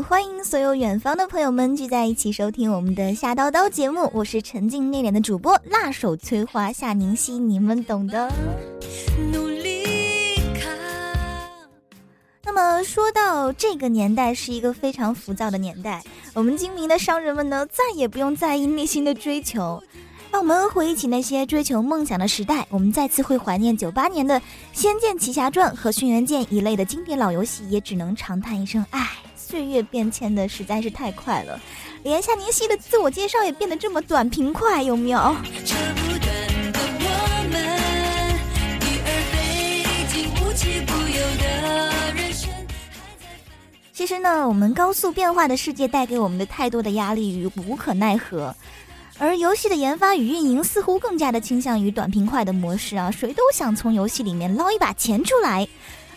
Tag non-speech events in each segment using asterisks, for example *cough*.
欢迎所有远方的朋友们聚在一起收听我们的夏叨叨节目，我是沉静内敛的主播辣手摧花夏宁熙，你们懂的。努力那么说到这个年代是一个非常浮躁的年代，我们精明的商人们呢，再也不用在意内心的追求。让我们回忆起那些追求梦想的时代，我们再次会怀念九八年的《仙剑奇侠传》和《轩辕剑》一类的经典老游戏，也只能长叹一声：唉，岁月变迁的实在是太快了。连夏宁熙的自我介绍也变得这么短平快，有没有？其实呢，我们高速变化的世界带给我们的太多的压力与无可奈何。而游戏的研发与运营似乎更加的倾向于短平快的模式啊，谁都想从游戏里面捞一把钱出来。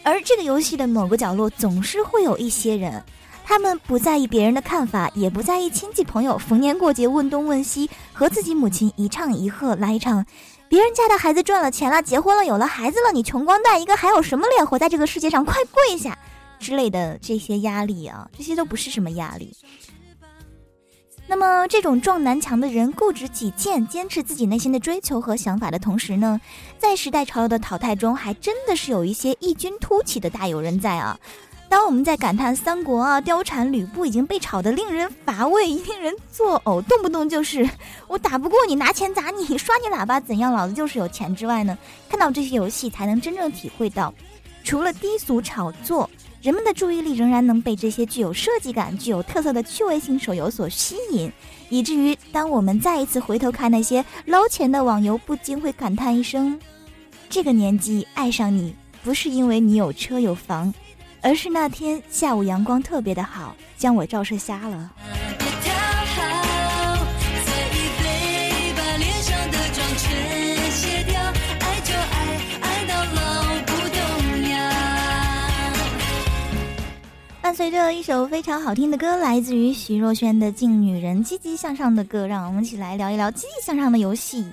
而这个游戏的某个角落总是会有一些人，他们不在意别人的看法，也不在意亲戚朋友逢年过节问东问西，和自己母亲一唱一和来一场，别人家的孩子赚了钱了，结婚了，有了孩子了，你穷光蛋一个，还有什么脸活在这个世界上？快跪下之类的这些压力啊，*laughs* 这些都不是什么压力。那么，这种撞南墙的人固执己见、坚持自己内心的追求和想法的同时呢，在时代潮流的淘汰中，还真的是有一些异军突起的大有人在啊。当我们在感叹三国啊、貂蝉、吕布已经被炒得令人乏味、令人作呕，动不动就是我打不过你，拿钱砸你，刷你喇叭，怎样，老子就是有钱之外呢？看到这些游戏，才能真正体会到，除了低俗炒作。人们的注意力仍然能被这些具有设计感、具有特色的趣味性手游所吸引，以至于当我们再一次回头看那些捞钱的网游，不禁会感叹一声：这个年纪爱上你，不是因为你有车有房，而是那天下午阳光特别的好，将我照射瞎了。伴随着一首非常好听的歌，来自于徐若瑄的《敬女人》，积极向上的歌，让我们一起来聊一聊积极向上的游戏。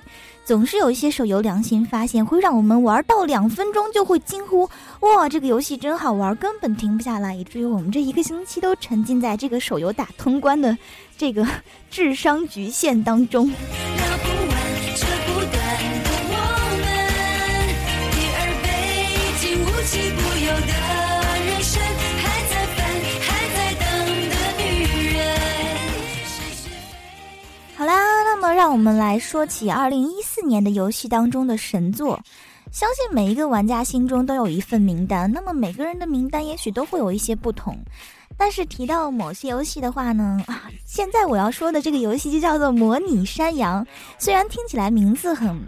总是有一些手游良心发现，会让我们玩到两分钟就会惊呼：“哇，这个游戏真好玩，根本停不下来！”以至于我们这一个星期都沉浸在这个手游打通关的这个智商局限当中。好啦，那么让我们来说起二零一四年的游戏当中的神作。相信每一个玩家心中都有一份名单，那么每个人的名单也许都会有一些不同。但是提到某些游戏的话呢，啊，现在我要说的这个游戏就叫做《模拟山羊》，虽然听起来名字很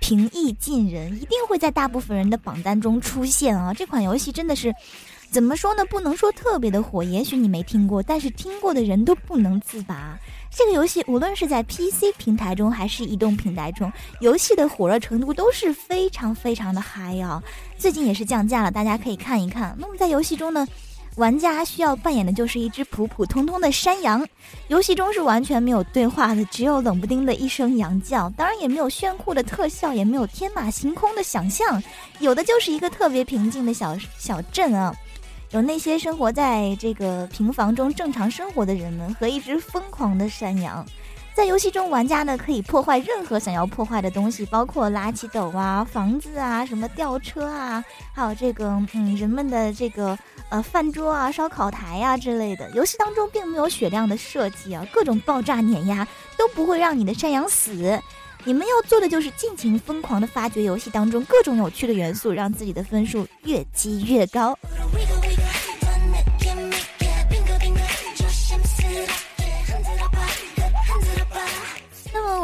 平易近人，一定会在大部分人的榜单中出现啊。这款游戏真的是。怎么说呢？不能说特别的火，也许你没听过，但是听过的人都不能自拔。这个游戏无论是在 PC 平台中还是移动平台中，游戏的火热程度都是非常非常的嗨啊！最近也是降价了，大家可以看一看。那么在游戏中呢，玩家需要扮演的就是一只普普通通的山羊。游戏中是完全没有对话的，只有冷不丁的一声羊叫，当然也没有炫酷的特效，也没有天马行空的想象，有的就是一个特别平静的小小镇啊。有那些生活在这个平房中正常生活的人们和一只疯狂的山羊，在游戏中，玩家呢可以破坏任何想要破坏的东西，包括垃圾斗啊、房子啊、什么吊车啊，还有这个嗯人们的这个呃饭桌啊、烧烤台呀之类的。游戏当中并没有血量的设计啊，各种爆炸碾压都不会让你的山羊死。你们要做的就是尽情疯狂的发掘游戏当中各种有趣的元素，让自己的分数越积越高。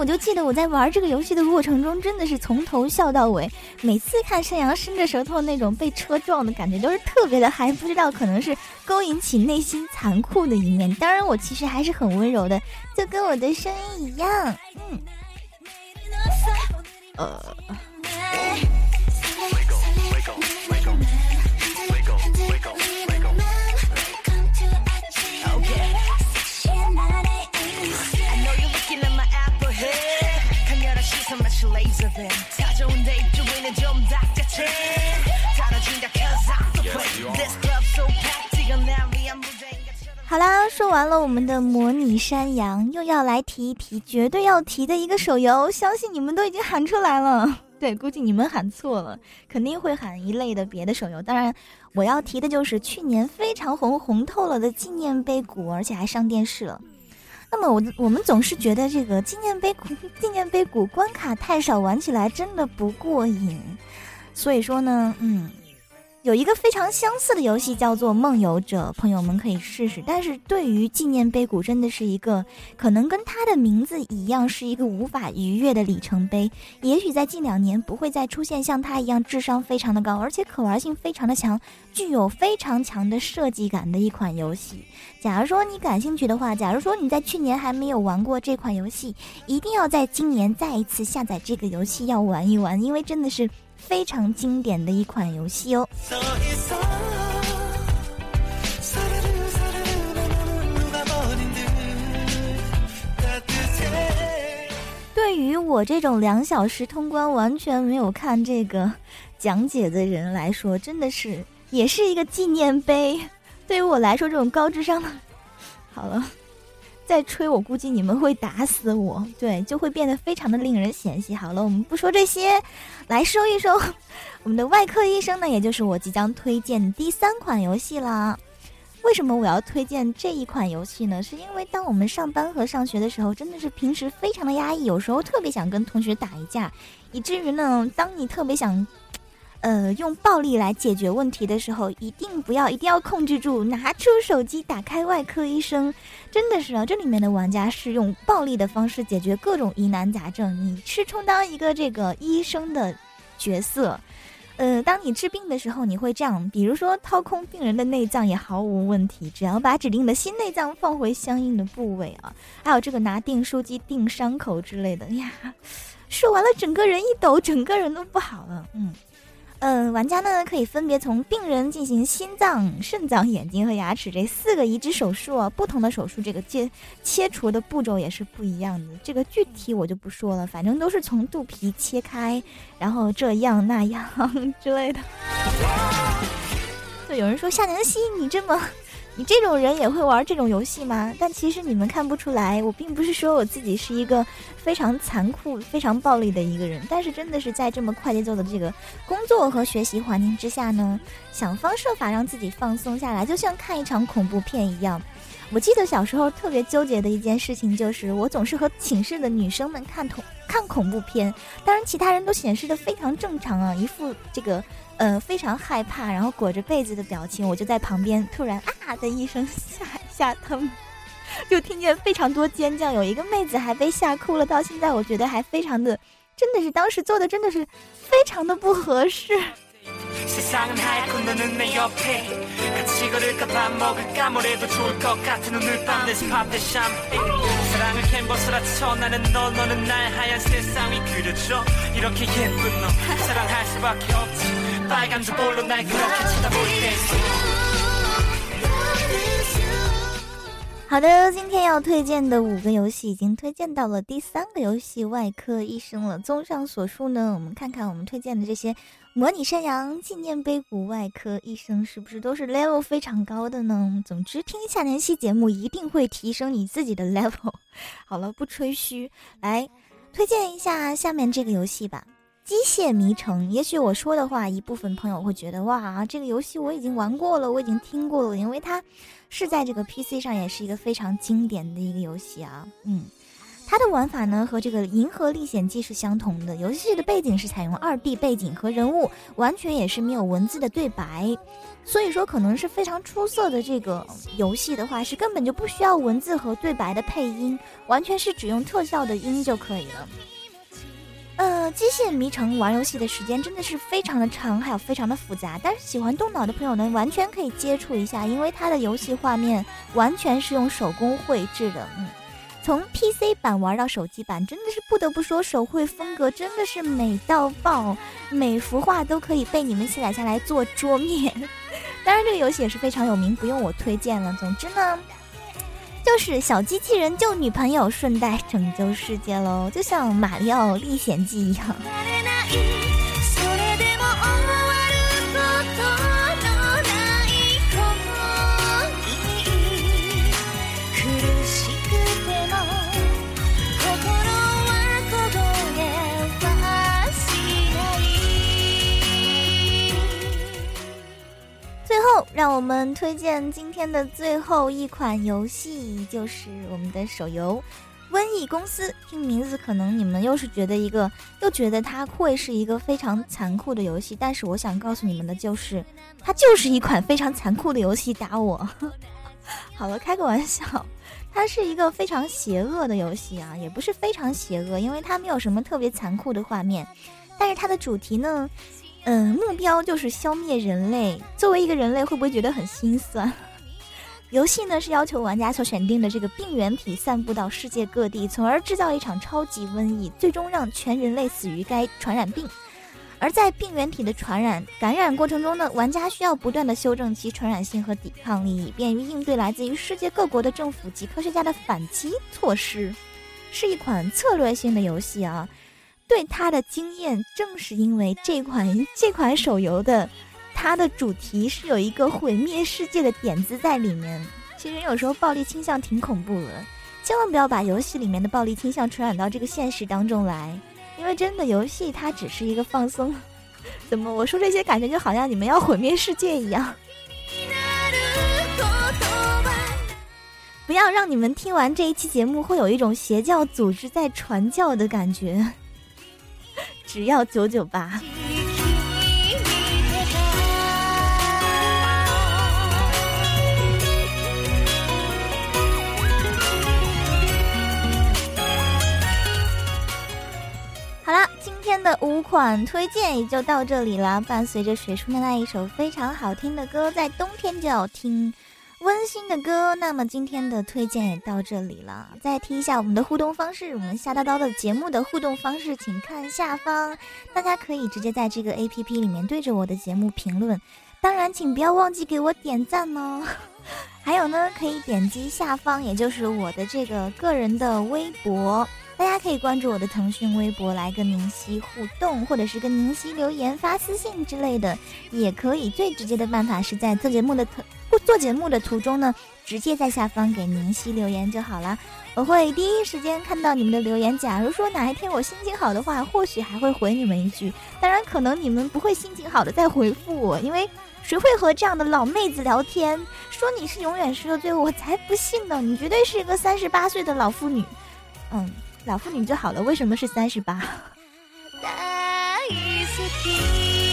我就记得我在玩这个游戏的过程中，真的是从头笑到尾。每次看山羊伸着舌头那种被车撞的感觉，都是特别的嗨。不知道可能是勾引起内心残酷的一面。当然，我其实还是很温柔的，就跟我的声音一样。嗯，呃。完了我们的模拟山羊，又要来提一提绝对要提的一个手游，相信你们都已经喊出来了。对，估计你们喊错了，肯定会喊一类的别的手游。当然，我要提的就是去年非常红、红透了的纪念碑谷，而且还上电视了。那么我我们总是觉得这个纪念碑谷、纪念碑谷关卡太少，玩起来真的不过瘾。所以说呢，嗯。有一个非常相似的游戏叫做《梦游者》，朋友们可以试试。但是对于纪念碑谷，真的是一个可能跟它的名字一样，是一个无法逾越的里程碑。也许在近两年不会再出现像它一样智商非常的高，而且可玩性非常的强，具有非常强的设计感的一款游戏。假如说你感兴趣的话，假如说你在去年还没有玩过这款游戏，一定要在今年再一次下载这个游戏要玩一玩，因为真的是。非常经典的一款游戏哦。对于我这种两小时通关完全没有看这个讲解的人来说，真的是也是一个纪念碑。对于我来说，这种高智商的，好了。再吹，我估计你们会打死我。对，就会变得非常的令人嫌弃。好了，我们不说这些，来说一说我们的外科医生呢，也就是我即将推荐第三款游戏啦。为什么我要推荐这一款游戏呢？是因为当我们上班和上学的时候，真的是平时非常的压抑，有时候特别想跟同学打一架，以至于呢，当你特别想。呃，用暴力来解决问题的时候，一定不要，一定要控制住，拿出手机，打开外科医生，真的是啊，这里面的玩家是用暴力的方式解决各种疑难杂症，你是充当一个这个医生的角色，呃，当你治病的时候，你会这样，比如说掏空病人的内脏也毫无问题，只要把指定的新内脏放回相应的部位啊，还有这个拿订书机订伤口之类的。呀，说完了，整个人一抖，整个人都不好了，嗯。嗯，玩家呢可以分别从病人进行心脏、肾脏、眼睛和牙齿这四个移植手术啊，不同的手术这个切切除的步骤也是不一样的。这个具体我就不说了，反正都是从肚皮切开，然后这样那样之类的。*laughs* 就有人说夏宁熙，你这么。你这种人也会玩这种游戏吗？但其实你们看不出来，我并不是说我自己是一个非常残酷、非常暴力的一个人，但是真的是在这么快节奏的这个工作和学习环境之下呢，想方设法让自己放松下来，就像看一场恐怖片一样。我记得小时候特别纠结的一件事情就是，我总是和寝室的女生们看恐看恐怖片，当然其他人都显示的非常正常啊，一副这个。呃，非常害怕，然后裹着被子的表情，我就在旁边，突然啊的一声吓吓他们，*laughs* 就听见非常多尖叫，有一个妹子还被吓哭了，到现在我觉得还非常的，真的是当时做的真的是非常的不合适。好的，今天要推荐的五个游戏已经推荐到了第三个游戏《外科医生》了。综上所述呢，我们看看我们推荐的这些模拟山羊、纪念碑谷、外科医生是不是都是 level 非常高的呢？总之，听下年期节目一定会提升你自己的 *laughs* level。好了，不吹嘘，来推荐一下下面这个游戏吧。机械迷城，也许我说的话，一部分朋友会觉得哇，这个游戏我已经玩过了，我已经听过了，因为它是在这个 PC 上也是一个非常经典的一个游戏啊。嗯，它的玩法呢和这个《银河历险记》是相同的，游戏的背景是采用二 D 背景和人物，完全也是没有文字的对白，所以说可能是非常出色的这个游戏的话，是根本就不需要文字和对白的配音，完全是只用特效的音就可以了。呃，机械迷城玩游戏的时间真的是非常的长，还有非常的复杂。但是喜欢动脑的朋友呢，完全可以接触一下，因为它的游戏画面完全是用手工绘制的。嗯，从 PC 版玩到手机版，真的是不得不说，手绘风格真的是美到爆，每幅画都可以被你们下载下来做桌面。*laughs* 当然，这个游戏也是非常有名，不用我推荐了。总之呢。就是小机器人救女朋友，顺带拯救世界喽，就像《马里奥历险记》一样。*laughs* 让我们推荐今天的最后一款游戏，就是我们的手游《瘟疫公司》。听名字，可能你们又是觉得一个，又觉得它会是一个非常残酷的游戏。但是我想告诉你们的就是，它就是一款非常残酷的游戏。打我，*laughs* 好了，开个玩笑，它是一个非常邪恶的游戏啊，也不是非常邪恶，因为它没有什么特别残酷的画面。但是它的主题呢？嗯，目标就是消灭人类。作为一个人类，会不会觉得很心酸？*laughs* 游戏呢是要求玩家所选定的这个病原体散布到世界各地，从而制造一场超级瘟疫，最终让全人类死于该传染病。而在病原体的传染感染过程中呢，玩家需要不断的修正其传染性和抵抗力，以便于应对来自于世界各国的政府及科学家的反击措施。是一款策略性的游戏啊。对他的经验，正是因为这款这款手游的，它的主题是有一个毁灭世界的点子在里面。其实有时候暴力倾向挺恐怖的，千万不要把游戏里面的暴力倾向传染到这个现实当中来，因为真的游戏它只是一个放松。*laughs* 怎么我说这些感觉就好像你们要毁灭世界一样？不要让你们听完这一期节目会有一种邪教组织在传教的感觉。只要九九八。好了，今天的五款推荐也就到这里了。伴随着水叔的那一首非常好听的歌，在冬天就要听。温馨的歌，那么今天的推荐也到这里了。再听一下我们的互动方式，我们夏叨叨的节目的互动方式，请看下方，大家可以直接在这个 A P P 里面对着我的节目评论，当然请不要忘记给我点赞哦。*laughs* 还有呢，可以点击下方，也就是我的这个个人的微博，大家可以关注我的腾讯微博来跟宁熙互动，或者是跟宁熙留言、发私信之类的，也可以。最直接的办法是在做节目的腾。做节目的途中呢，直接在下方给宁熙留言就好了，我会第一时间看到你们的留言。假如说哪一天我心情好的话，或许还会回你们一句。当然，可能你们不会心情好的再回复我，因为谁会和这样的老妹子聊天？说你是永远十六，我才不信呢！你绝对是一个三十八岁的老妇女。嗯，老妇女就好了，为什么是三十八？*laughs*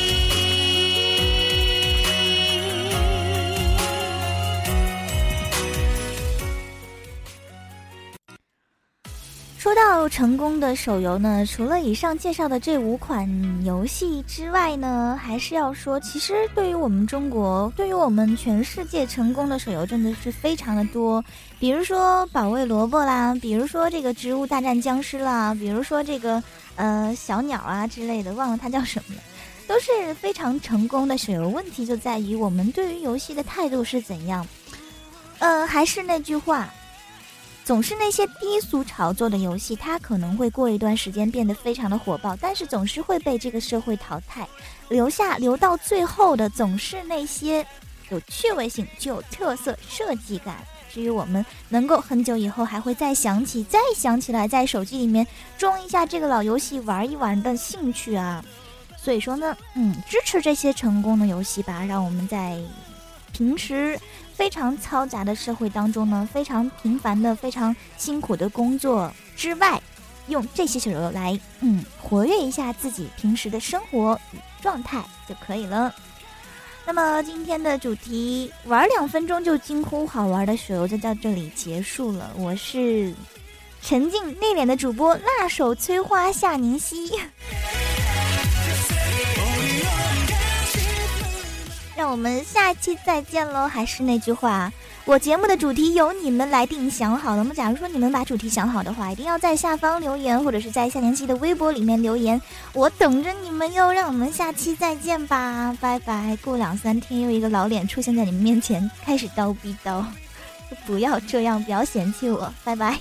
到成功的手游呢，除了以上介绍的这五款游戏之外呢，还是要说，其实对于我们中国，对于我们全世界成功的手游真的是非常的多。比如说保卫萝卜啦，比如说这个植物大战僵尸啦，比如说这个呃小鸟啊之类的，忘了它叫什么了，都是非常成功的手游。问题就在于我们对于游戏的态度是怎样。呃，还是那句话。总是那些低俗炒作的游戏，它可能会过一段时间变得非常的火爆，但是总是会被这个社会淘汰，留下留到最后的总是那些有趣味性、具有特色、设计感，至于我们能够很久以后还会再想起、再想起来，在手机里面装一下这个老游戏玩一玩的兴趣啊。所以说呢，嗯，支持这些成功的游戏吧，让我们在平时。非常嘈杂的社会当中呢，非常平凡的、非常辛苦的工作之外，用这些手游来，嗯，活跃一下自己平时的生活与状态就可以了。那么今天的主题，玩两分钟就惊呼好玩的手游就到这里结束了。我是沉静内敛的主播辣手催花夏宁熙。我们下期再见喽！还是那句话，我节目的主题由你们来定。想好了吗？假如说你们把主题想好的话，一定要在下方留言，或者是在夏年期的微博里面留言，我等着你们哟！让我们下期再见吧，拜拜！过两三天又一个老脸出现在你们面前，开始叨逼叨，不要这样，不要嫌弃我，拜拜。